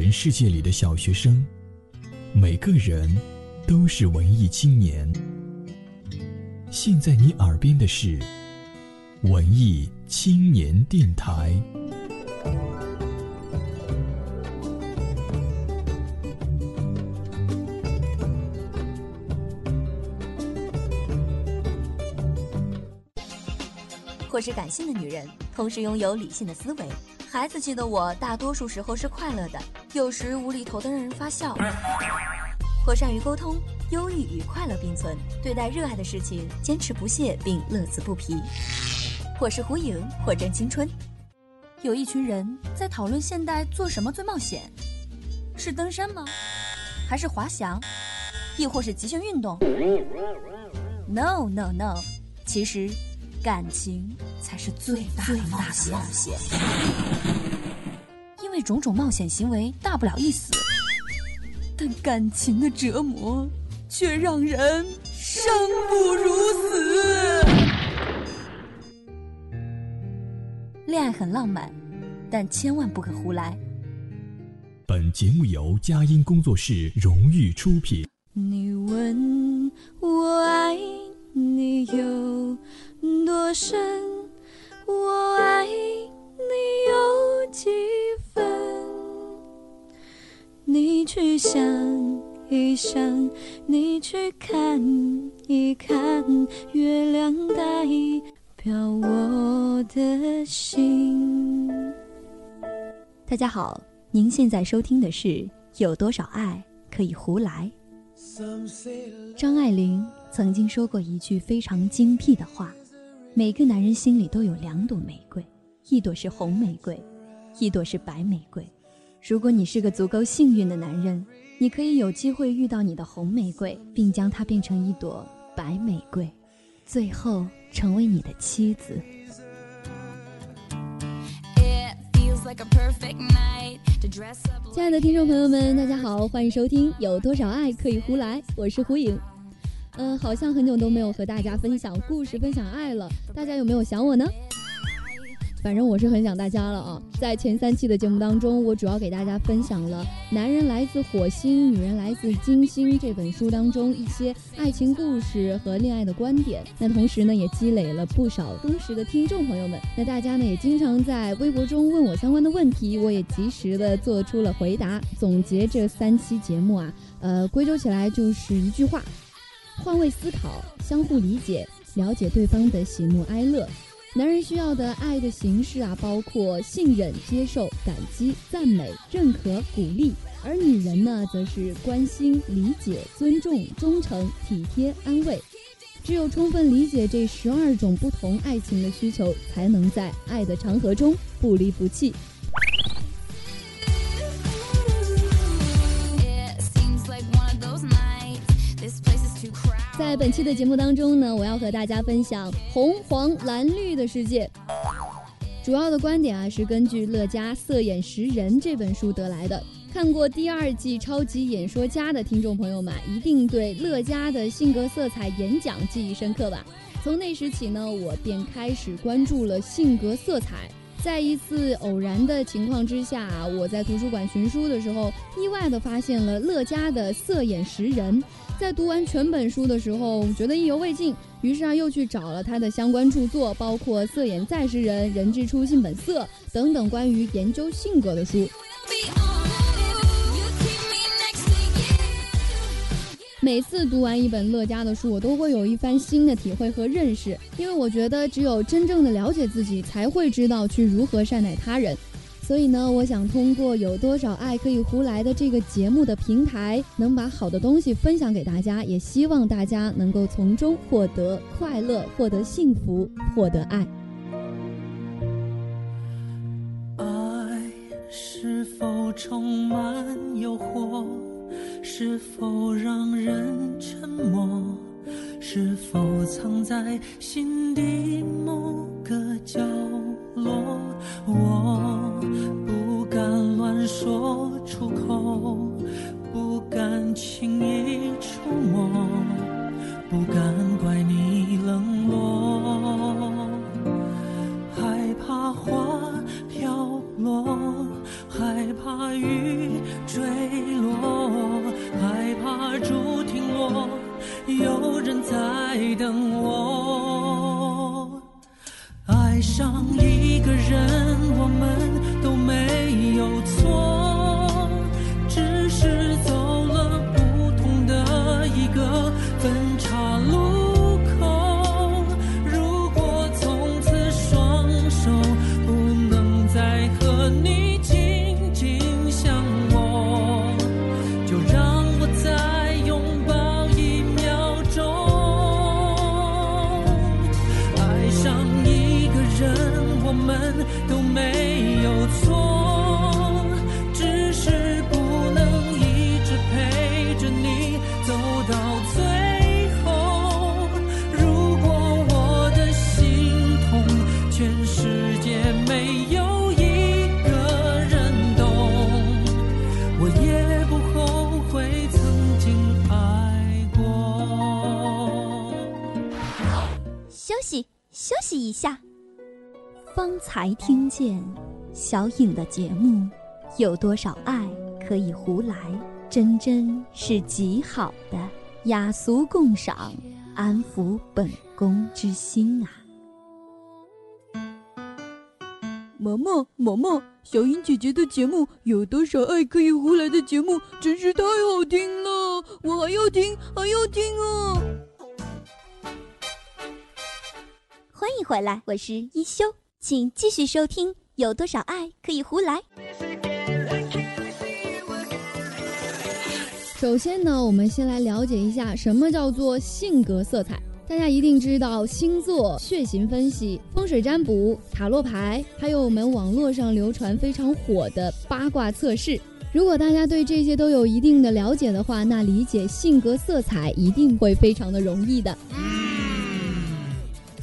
人世界里的小学生，每个人都是文艺青年。现在你耳边的是文艺青年电台。或是感性的女人，同时拥有理性的思维。孩子气的我，大多数时候是快乐的，有时无厘头的让人发笑。或善于沟通，忧郁与快乐并存，对待热爱的事情坚持不懈并乐此不疲。或是忽影，或正青春。有一群人在讨论现代做什么最冒险，是登山吗？还是滑翔？亦或是极限运动？No No No，其实。感情才是最大的冒险，种种冒险行为大不了一死，但感情的折磨却让人生不如死。恋爱很浪漫，但千万不可胡来。本节目由佳音工作室荣誉出品。你问我爱你有。多深，我爱你有几分？你去想一想，你去看一看，月亮代表我的心。大家好，您现在收听的是《有多少爱可以胡来》。张爱玲曾经说过一句非常精辟的话。每个男人心里都有两朵玫瑰，一朵是红玫瑰，一朵是白玫瑰。如果你是个足够幸运的男人，你可以有机会遇到你的红玫瑰，并将它变成一朵白玫瑰，最后成为你的妻子。亲爱的听众朋友们，大家好，欢迎收听《有多少爱可以胡来》，我是胡颖。嗯，好像很久都没有和大家分享故事、分享爱了。大家有没有想我呢？反正我是很想大家了啊！在前三期的节目当中，我主要给大家分享了《男人来自火星，女人来自金星》这本书当中一些爱情故事和恋爱的观点。那同时呢，也积累了不少忠实的听众朋友们。那大家呢，也经常在微博中问我相关的问题，我也及时的做出了回答。总结这三期节目啊，呃，归咎起来就是一句话。换位思考，相互理解，了解对方的喜怒哀乐。男人需要的爱的形式啊，包括信任、接受、感激、赞美、认可、鼓励；而女人呢，则是关心、理解、尊重、忠诚、体贴、安慰。只有充分理解这十二种不同爱情的需求，才能在爱的长河中不离不弃。在本期的节目当中呢，我要和大家分享红黄蓝绿的世界。主要的观点啊，是根据乐嘉《色眼识人》这本书得来的。看过第二季《超级演说家》的听众朋友们，一定对乐嘉的性格色彩演讲记忆深刻吧？从那时起呢，我便开始关注了性格色彩。在一次偶然的情况之下，我在图书馆寻书的时候，意外的发现了乐嘉的《色眼识人》。在读完全本书的时候，觉得意犹未尽，于是啊，又去找了他的相关著作，包括《色眼再识人》《人之初性本色》等等关于研究性格的书。每次读完一本乐嘉的书，我都会有一番新的体会和认识，因为我觉得只有真正的了解自己，才会知道去如何善待他人。所以呢，我想通过有多少爱可以胡来的这个节目的平台，能把好的东西分享给大家，也希望大家能够从中获得快乐，获得幸福，获得爱。爱是否充满诱惑？是否让人沉默？是否藏在心底某个角落？我不敢乱说出口，不敢轻易触才听见小颖的节目，有多少爱可以胡来？真真是极好的雅俗共赏，安抚本宫之心啊！毛毛毛毛，小颖姐姐的节目有多少爱可以胡来的节目，真是太好听了，我还要听还要听啊！欢迎回来，我是一休，请继续收听《有多少爱可以胡来》。首先呢，我们先来了解一下什么叫做性格色彩。大家一定知道星座、血型分析、风水占卜、塔罗牌，还有我们网络上流传非常火的八卦测试。如果大家对这些都有一定的了解的话，那理解性格色彩一定会非常的容易的。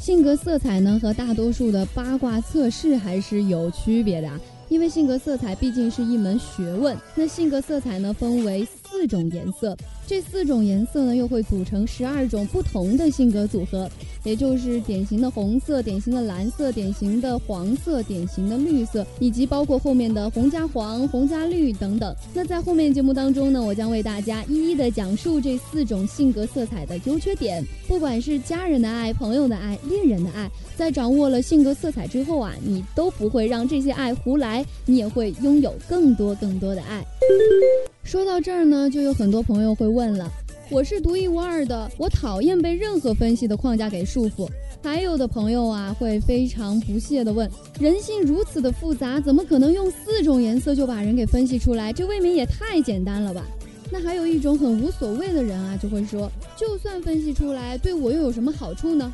性格色彩呢，和大多数的八卦测试还是有区别的啊。因为性格色彩毕竟是一门学问，那性格色彩呢分为四种颜色，这四种颜色呢又会组成十二种不同的性格组合，也就是典型的红色、典型的蓝色、典型的黄色、典型的绿色，以及包括后面的红加黄、红加绿等等。那在后面节目当中呢，我将为大家一一的讲述这四种性格色彩的优缺点。不管是家人的爱、朋友的爱、恋人的爱，在掌握了性格色彩之后啊，你都不会让这些爱胡来，你也会拥有更多更多的爱。说到这儿呢，就有很多朋友会问了：我是独一无二的，我讨厌被任何分析的框架给束缚。还有的朋友啊，会非常不屑地问：人性如此的复杂，怎么可能用四种颜色就把人给分析出来？这未免也太简单了吧？那还有一种很无所谓的人啊，就会说：就算分析出来，对我又有什么好处呢？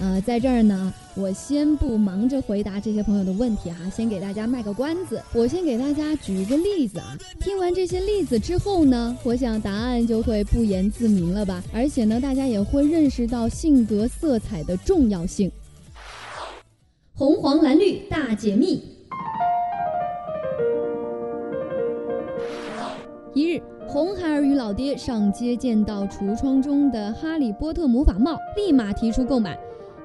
呃，在这儿呢，我先不忙着回答这些朋友的问题哈，先给大家卖个关子。我先给大家举一个例子啊，听完这些例子之后呢，我想答案就会不言自明了吧。而且呢，大家也会认识到性格色彩的重要性。红黄蓝绿大解密。一日，红孩儿与老爹上街，见到橱窗中的哈利波特魔法帽，立马提出购买。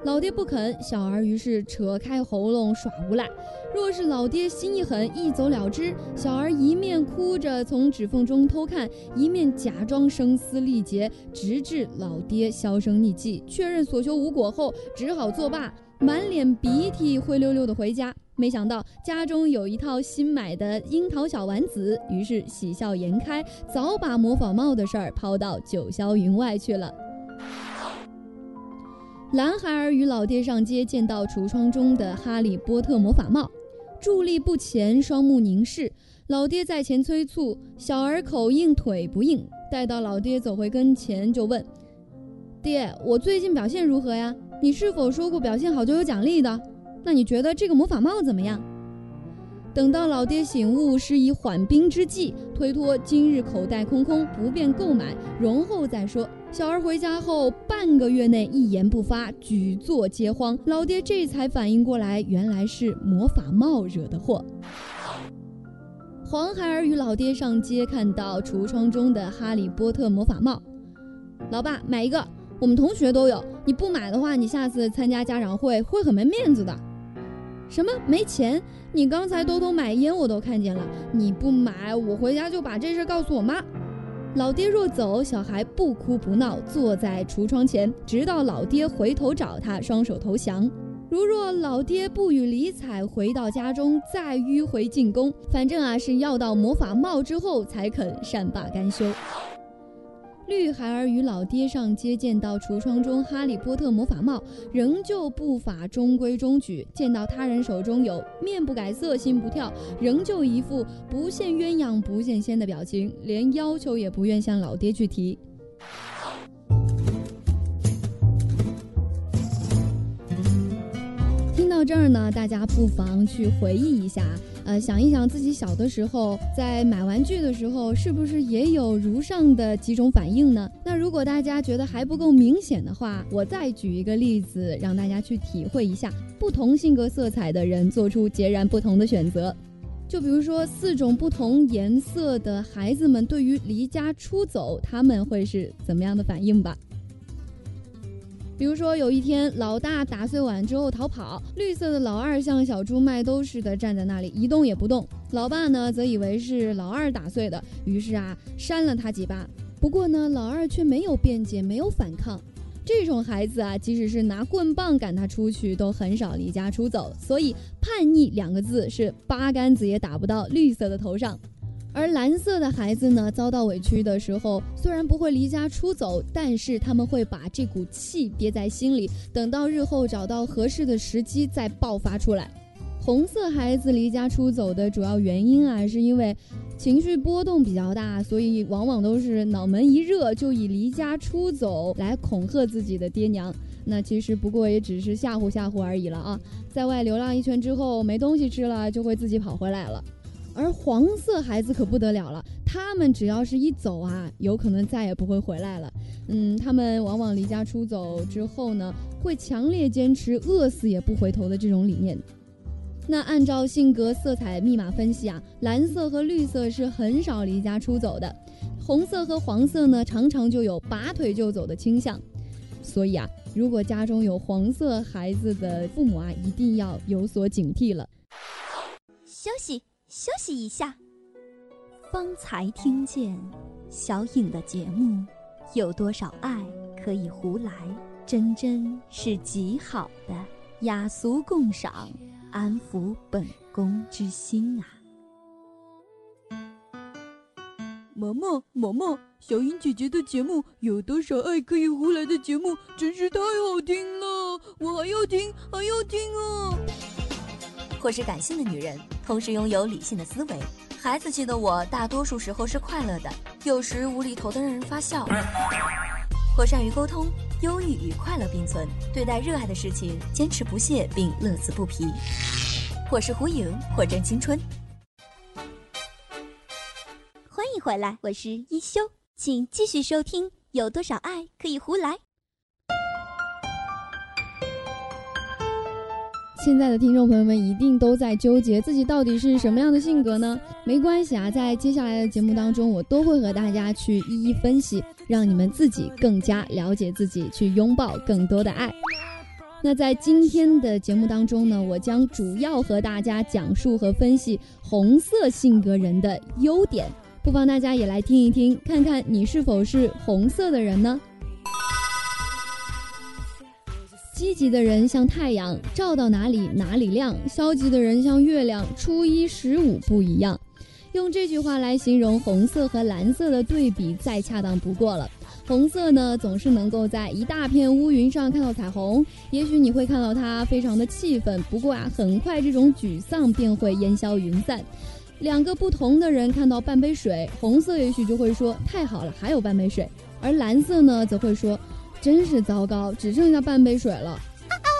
老爹不肯，小儿于是扯开喉咙耍无赖。若是老爹心一狠，一走了之，小儿一面哭着从指缝中偷看，一面假装声嘶力竭，直至老爹销声匿迹，确认所求无果后，只好作罢，满脸鼻涕，灰溜溜的回家。没想到家中有一套新买的樱桃小丸子，于是喜笑颜开，早把模仿帽的事儿抛到九霄云外去了。男孩儿与老爹上街，见到橱窗中的哈利波特魔法帽，伫立不前，双目凝视。老爹在前催促，小儿口硬腿不硬。待到老爹走回跟前，就问：“爹，我最近表现如何呀？你是否说过表现好就有奖励的？那你觉得这个魔法帽怎么样？”等到老爹醒悟，是以缓兵之计，推脱今日口袋空空，不便购买，容后再说。小儿回家后半个月内一言不发，举座皆慌。老爹这才反应过来，原来是魔法帽惹的祸。黄孩儿与老爹上街，看到橱窗中的哈利波特魔法帽，老爸买一个，我们同学都有。你不买的话，你下次参加家长会会很没面子的。什么没钱？你刚才偷偷买烟，我都看见了。你不买，我回家就把这事告诉我妈。老爹若走，小孩不哭不闹，坐在橱窗前，直到老爹回头找他，双手投降。如若老爹不予理睬，回到家中再迂回进宫，反正啊是要到魔法帽之后才肯善罢甘休。绿孩儿与老爹上街，见到橱窗中哈利波特魔法帽，仍旧步伐中规中矩；见到他人手中有面不改色心不跳，仍旧一副不羡鸳鸯不羡仙的表情，连要求也不愿向老爹去提。听到这儿呢，大家不妨去回忆一下。呃，想一想自己小的时候，在买玩具的时候，是不是也有如上的几种反应呢？那如果大家觉得还不够明显的话，我再举一个例子，让大家去体会一下不同性格色彩的人做出截然不同的选择。就比如说，四种不同颜色的孩子们对于离家出走，他们会是怎么样的反应吧？比如说，有一天，老大打碎碗之后逃跑，绿色的老二像小猪卖兜似的站在那里一动也不动。老爸呢，则以为是老二打碎的，于是啊，扇了他几巴。不过呢，老二却没有辩解，没有反抗。这种孩子啊，即使是拿棍棒赶他出去，都很少离家出走。所以，叛逆两个字是八竿子也打不到绿色的头上。而蓝色的孩子呢，遭到委屈的时候，虽然不会离家出走，但是他们会把这股气憋在心里，等到日后找到合适的时机再爆发出来。红色孩子离家出走的主要原因啊，是因为情绪波动比较大，所以往往都是脑门一热就以离家出走来恐吓自己的爹娘。那其实不过也只是吓唬吓唬而已了啊，在外流浪一圈之后没东西吃了，就会自己跑回来了。而黄色孩子可不得了了，他们只要是一走啊，有可能再也不会回来了。嗯，他们往往离家出走之后呢，会强烈坚持饿死也不回头的这种理念。那按照性格色彩密码分析啊，蓝色和绿色是很少离家出走的，红色和黄色呢，常常就有拔腿就走的倾向。所以啊，如果家中有黄色孩子的父母啊，一定要有所警惕了。消息。休息一下，方才听见小影的节目，有多少爱可以胡来？真真是极好的雅俗共赏，安抚本宫之心啊！嬷嬷，嬷嬷，小影姐姐的节目有多少爱可以胡来的节目，真是太好听了，我还要听，还要听啊！或是感性的女人，同时拥有理性的思维。孩子气的我，大多数时候是快乐的，有时无厘头的让人发笑。或善于沟通，忧郁与快乐并存，对待热爱的事情坚持不懈并乐此不疲。或是胡颖，或真青春。欢迎回来，我是一休，请继续收听。有多少爱可以胡来？现在的听众朋友们一定都在纠结自己到底是什么样的性格呢？没关系啊，在接下来的节目当中，我都会和大家去一一分析，让你们自己更加了解自己，去拥抱更多的爱。那在今天的节目当中呢，我将主要和大家讲述和分析红色性格人的优点，不妨大家也来听一听，看看你是否是红色的人呢？积极的人像太阳，照到哪里哪里亮；消极的人像月亮，初一十五不一样。用这句话来形容红色和蓝色的对比，再恰当不过了。红色呢，总是能够在一大片乌云上看到彩虹，也许你会看到它非常的气愤，不过啊，很快这种沮丧便会烟消云散。两个不同的人看到半杯水，红色也许就会说太好了，还有半杯水，而蓝色呢，则会说。真是糟糕，只剩下半杯水了。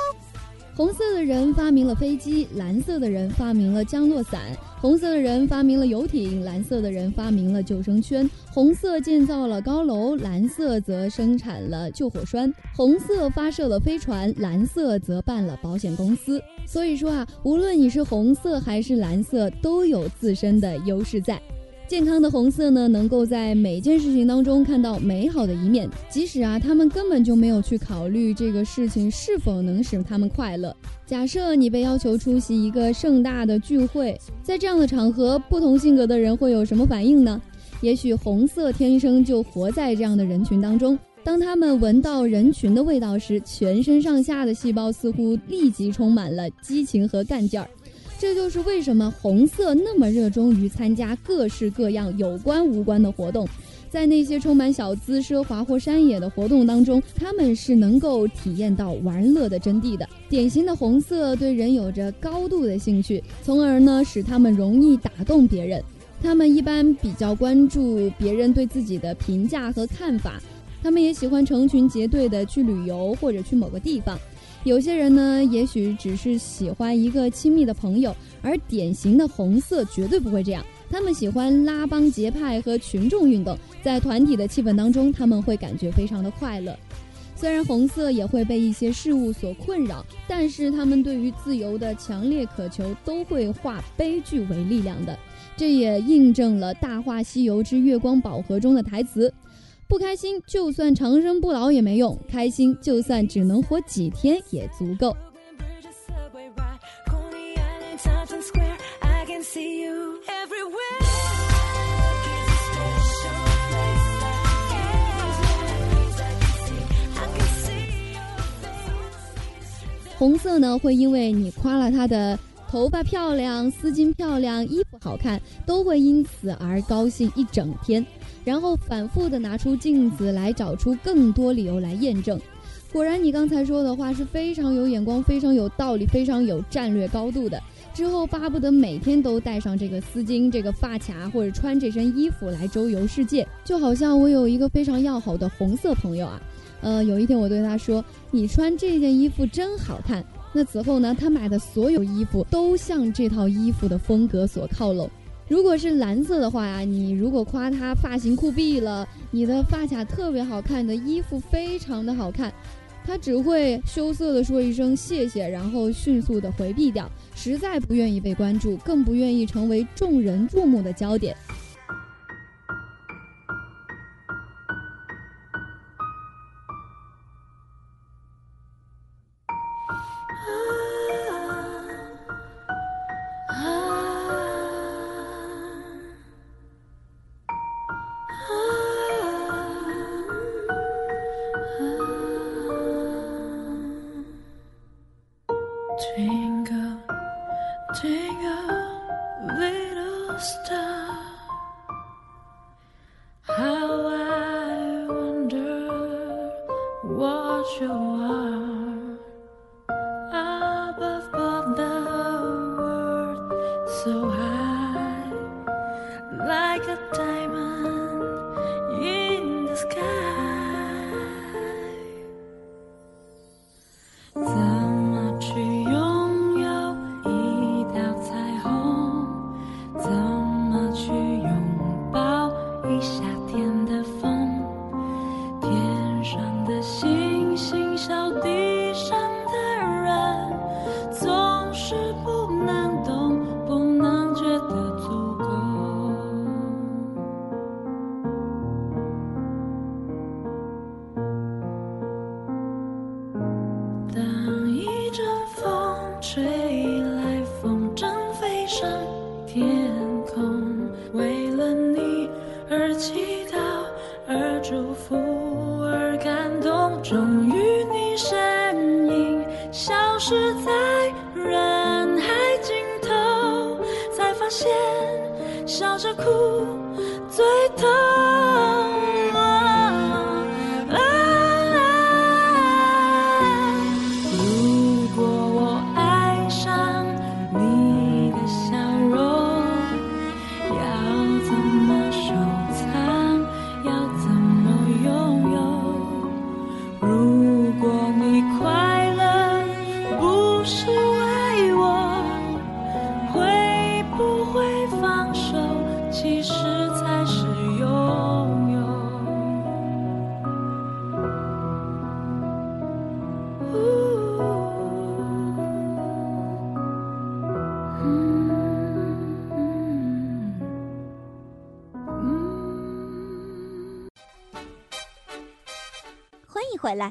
红色的人发明了飞机，蓝色的人发明了降落伞；红色的人发明了游艇，蓝色的人发明了救生圈。红色建造了高楼，蓝色则生产了救火栓；红色发射了飞船，蓝色则办了保险公司。所以说啊，无论你是红色还是蓝色，都有自身的优势在。健康的红色呢，能够在每件事情当中看到美好的一面，即使啊，他们根本就没有去考虑这个事情是否能使他们快乐。假设你被要求出席一个盛大的聚会，在这样的场合，不同性格的人会有什么反应呢？也许红色天生就活在这样的人群当中。当他们闻到人群的味道时，全身上下的细胞似乎立即充满了激情和干劲儿。这就是为什么红色那么热衷于参加各式各样有关无关的活动。在那些充满小资、奢华或山野的活动当中，他们是能够体验到玩乐的真谛的。典型的红色对人有着高度的兴趣，从而呢使他们容易打动别人。他们一般比较关注别人对自己的评价和看法，他们也喜欢成群结队的去旅游或者去某个地方。有些人呢，也许只是喜欢一个亲密的朋友，而典型的红色绝对不会这样。他们喜欢拉帮结派和群众运动，在团体的气氛当中，他们会感觉非常的快乐。虽然红色也会被一些事物所困扰，但是他们对于自由的强烈渴求都会化悲剧为力量的。这也印证了《大话西游之月光宝盒》中的台词：“不开心，就算长生不老也没用；开心，就算只能活几天也足够。”红色呢，会因为你夸了他的头发漂亮、丝巾漂亮、衣服好看，都会因此而高兴一整天，然后反复的拿出镜子来找出更多理由来验证。果然，你刚才说的话是非常有眼光、非常有道理、非常有战略高度的。之后巴不得每天都带上这个丝巾、这个发卡，或者穿这身衣服来周游世界。就好像我有一个非常要好的红色朋友啊。呃，有一天我对他说：“你穿这件衣服真好看。”那此后呢，他买的所有衣服都向这套衣服的风格所靠拢。如果是蓝色的话呀，你如果夸他发型酷毙了，你的发卡特别好看，你的衣服非常的好看，他只会羞涩的说一声谢谢，然后迅速的回避掉，实在不愿意被关注，更不愿意成为众人注目的焦点。Oh.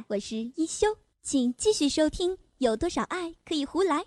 我是一休，请继续收听。有多少爱可以胡来？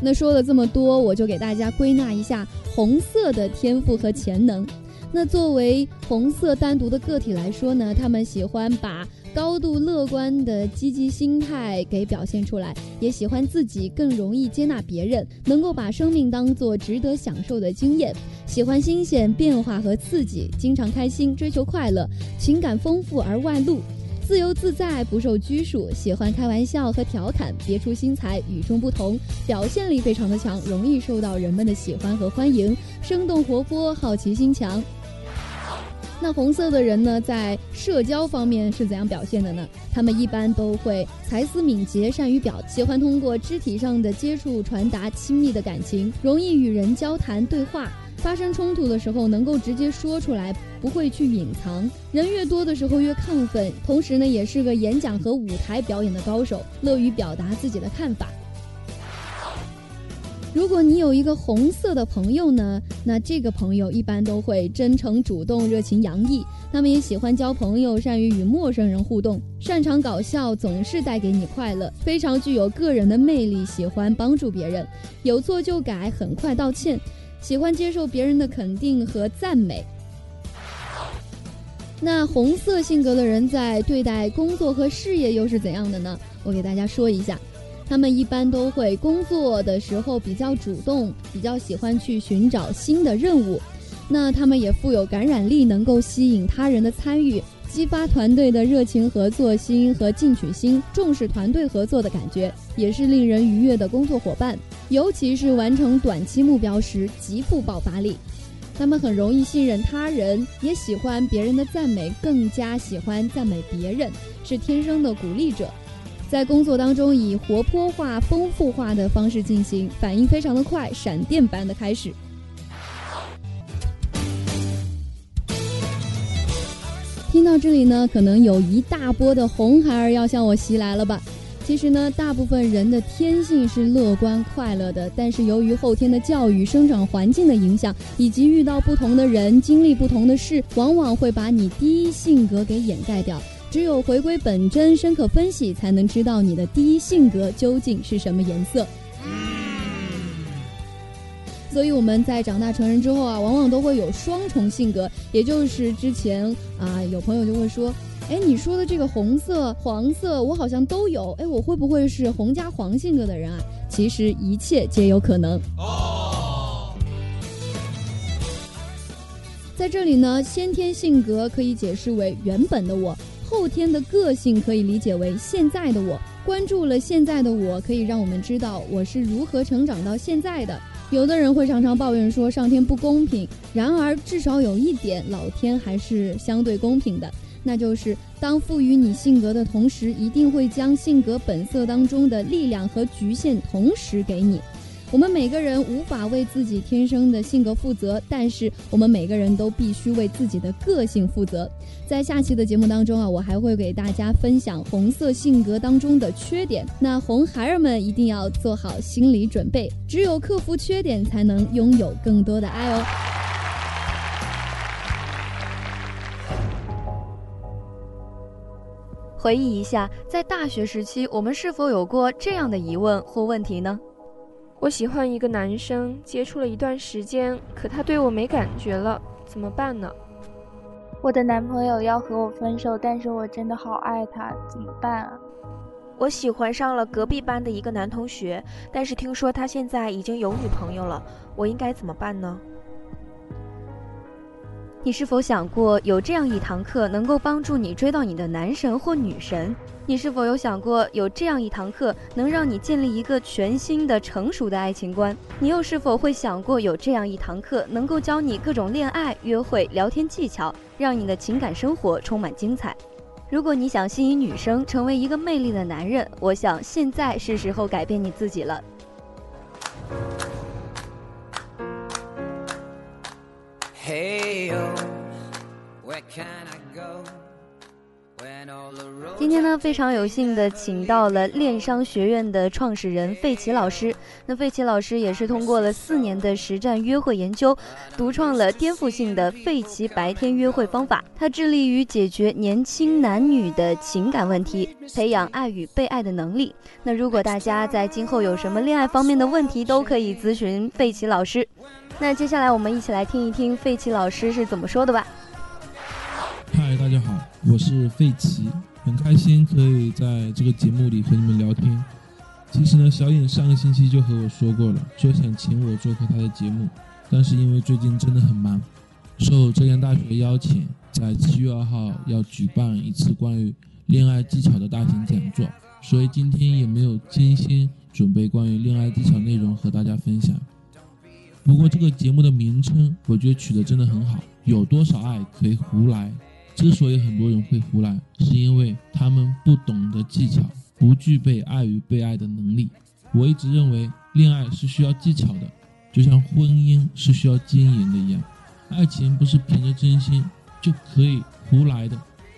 那说了这么多，我就给大家归纳一下红色的天赋和潜能。那作为红色单独的个体来说呢，他们喜欢把高度乐观的积极心态给表现出来，也喜欢自己更容易接纳别人，能够把生命当做值得享受的经验，喜欢新鲜变化和刺激，经常开心，追求快乐，情感丰富而外露。自由自在，不受拘束，喜欢开玩笑和调侃，别出心裁，与众不同，表现力非常的强，容易受到人们的喜欢和欢迎，生动活泼，好奇心强。那红色的人呢，在社交方面是怎样表现的呢？他们一般都会才思敏捷，善于表，喜欢通过肢体上的接触传达亲密的感情，容易与人交谈对话。发生冲突的时候，能够直接说出来，不会去隐藏。人越多的时候越亢奋，同时呢，也是个演讲和舞台表演的高手，乐于表达自己的看法。如果你有一个红色的朋友呢，那这个朋友一般都会真诚、主动、热情洋溢。他们也喜欢交朋友，善于与陌生人互动，擅长搞笑，总是带给你快乐，非常具有个人的魅力，喜欢帮助别人，有错就改，很快道歉。喜欢接受别人的肯定和赞美。那红色性格的人在对待工作和事业又是怎样的呢？我给大家说一下，他们一般都会工作的时候比较主动，比较喜欢去寻找新的任务。那他们也富有感染力，能够吸引他人的参与。激发团队的热情合作心和进取心，重视团队合作的感觉，也是令人愉悦的工作伙伴。尤其是完成短期目标时，极富爆发力。他们很容易信任他人，也喜欢别人的赞美，更加喜欢赞美别人，是天生的鼓励者。在工作当中，以活泼化、丰富化的方式进行，反应非常的快，闪电般的开始。听到这里呢，可能有一大波的红孩儿要向我袭来了吧？其实呢，大部分人的天性是乐观快乐的，但是由于后天的教育、生长环境的影响，以及遇到不同的人、经历不同的事，往往会把你第一性格给掩盖掉。只有回归本真、深刻分析，才能知道你的第一性格究竟是什么颜色。所以我们在长大成人之后啊，往往都会有双重性格，也就是之前啊，有朋友就会说，哎，你说的这个红色、黄色，我好像都有，哎，我会不会是红加黄性格的人啊？其实一切皆有可能。在这里呢，先天性格可以解释为原本的我，后天的个性可以理解为现在的我。关注了现在的我，可以让我们知道我是如何成长到现在的。有的人会常常抱怨说上天不公平，然而至少有一点，老天还是相对公平的，那就是当赋予你性格的同时，一定会将性格本色当中的力量和局限同时给你。我们每个人无法为自己天生的性格负责，但是我们每个人都必须为自己的个性负责。在下期的节目当中啊，我还会给大家分享红色性格当中的缺点。那红孩儿们一定要做好心理准备，只有克服缺点，才能拥有更多的爱哦。回忆一下，在大学时期，我们是否有过这样的疑问或问题呢？我喜欢一个男生，接触了一段时间，可他对我没感觉了，怎么办呢？我的男朋友要和我分手，但是我真的好爱他，怎么办啊？我喜欢上了隔壁班的一个男同学，但是听说他现在已经有女朋友了，我应该怎么办呢？你是否想过有这样一堂课能够帮助你追到你的男神或女神？你是否有想过有这样一堂课能让你建立一个全新的成熟的爱情观？你又是否会想过有这样一堂课能够教你各种恋爱、约会、聊天技巧，让你的情感生活充满精彩？如果你想吸引女生，成为一个魅力的男人，我想现在是时候改变你自己了。Hey, where can I go 今天呢，非常有幸的请到了恋商学院的创始人费奇老师。那费奇老师也是通过了四年的实战约会研究，独创了颠覆性的费奇白天约会方法。他致力于解决年轻男女的情感问题，培养爱与被爱的能力。那如果大家在今后有什么恋爱方面的问题，都可以咨询费奇老师。那接下来我们一起来听一听费奇老师是怎么说的吧。嗨，大家好，我是费奇。很开心可以在这个节目里和你们聊天。其实呢，小颖上个星期就和我说过了，说想请我做客她的节目，但是因为最近真的很忙，受浙江大学邀请，在七月二号要举办一次关于恋爱技巧的大型讲座，所以今天也没有精心准备关于恋爱技巧内容和大家分享。不过这个节目的名称，我觉得取得真的很好，有多少爱可以胡来。之所以很多人会胡来，是因为他们不懂得技巧，不具备爱与被爱的能力。我一直认为，恋爱是需要技巧的，就像婚姻是需要经营的一样。爱情不是凭着真心就可以胡来的。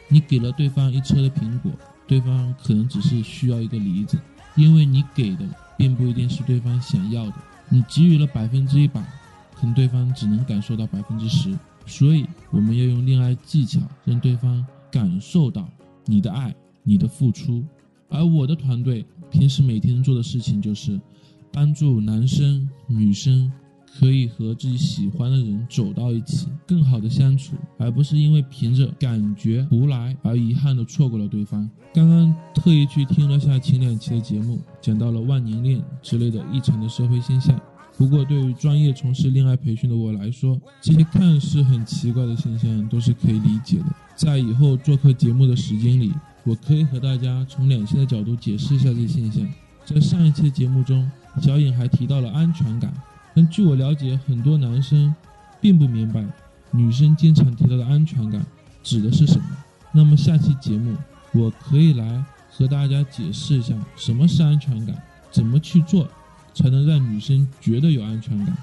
你给了对方一车的苹果，对方可能只是需要一个梨子，因为你给的并不一定是对方想要的。你给予了百分之一百，可能对方只能感受到百分之十。所以，我们要用恋爱技巧让对方感受到你的爱、你的付出。而我的团队平时每天做的事情就是，帮助男生、女生可以和自己喜欢的人走到一起，更好的相处，而不是因为凭着感觉胡来而遗憾的错过了对方。刚刚特意去听了下前两期的节目，讲到了万年恋之类的异常的社会现象。不过，对于专业从事恋爱培训的我来说，这些看似很奇怪的现象都是可以理解的。在以后做客节目的时间里，我可以和大家从两性的角度解释一下这些现象。在上一期的节目中，小颖还提到了安全感，但据我了解，很多男生并不明白女生经常提到的安全感指的是什么。那么下期节目，我可以来和大家解释一下什么是安全感，怎么去做。才能让女生觉得有安全感。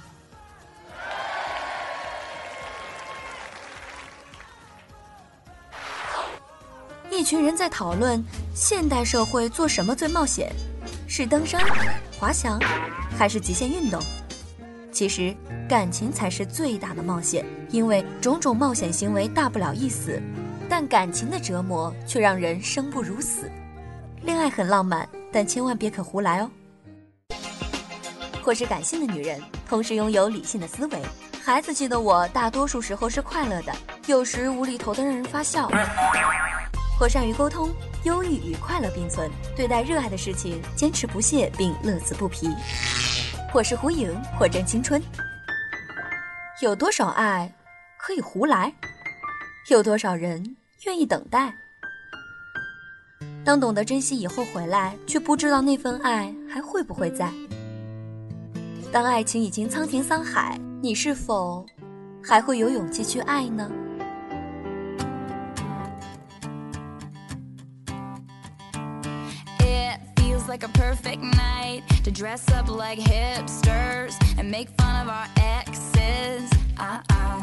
一群人在讨论现代社会做什么最冒险，是登山、滑翔，还是极限运动？其实感情才是最大的冒险，因为种种冒险行为大不了一死，但感情的折磨却让人生不如死。恋爱很浪漫，但千万别可胡来哦。或是感性的女人，同时拥有理性的思维。孩子气的我，大多数时候是快乐的，有时无厘头的让人发笑。或善于沟通，忧郁与快乐并存，对待热爱的事情坚持不懈并乐此不疲。或是胡颖，或真青春。有多少爱可以胡来？有多少人愿意等待？当懂得珍惜以后回来，却不知道那份爱还会不会在。当爱情已经沧田桑海，你是否还会有勇气去爱呢？It feels like a perfect night to dress up like hipsters and make fun of our exes. Uh uh,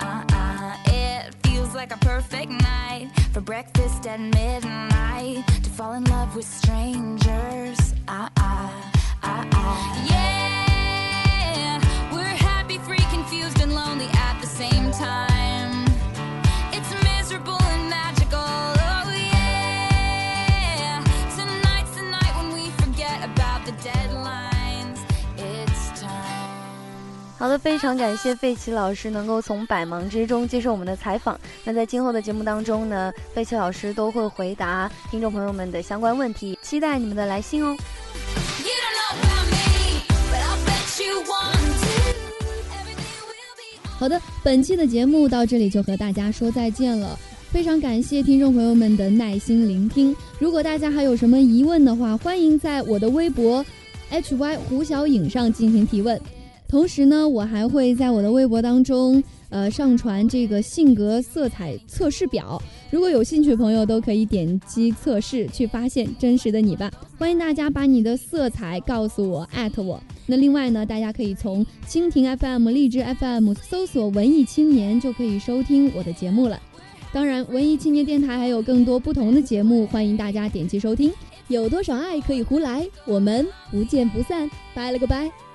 uh uh. It feels like a perfect night for breakfast at midnight to fall in love with strangers. Uh uh, uh uh. Yeah. Same time. It's miserable and magical. Oh, yeah. Tonight's the night when we forget about the deadlines. It's time. 好的，非常感谢费奇老师能够从百忙之中接受我们的采访。那在今后的节目当中呢，费奇老师都会回答听众朋友们的相关问题，期待你们的来信哦。好的，本期的节目到这里就和大家说再见了。非常感谢听众朋友们的耐心聆听。如果大家还有什么疑问的话，欢迎在我的微博 hy 胡小颖上进行提问。同时呢，我还会在我的微博当中。呃，上传这个性格色彩测试表，如果有兴趣的朋友都可以点击测试去发现真实的你吧。欢迎大家把你的色彩告诉我，艾特我。那另外呢，大家可以从蜻蜓 FM、荔枝 FM 搜索“文艺青年”就可以收听我的节目了。当然，文艺青年电台还有更多不同的节目，欢迎大家点击收听。有多少爱可以胡来，我们不见不散，拜了个拜。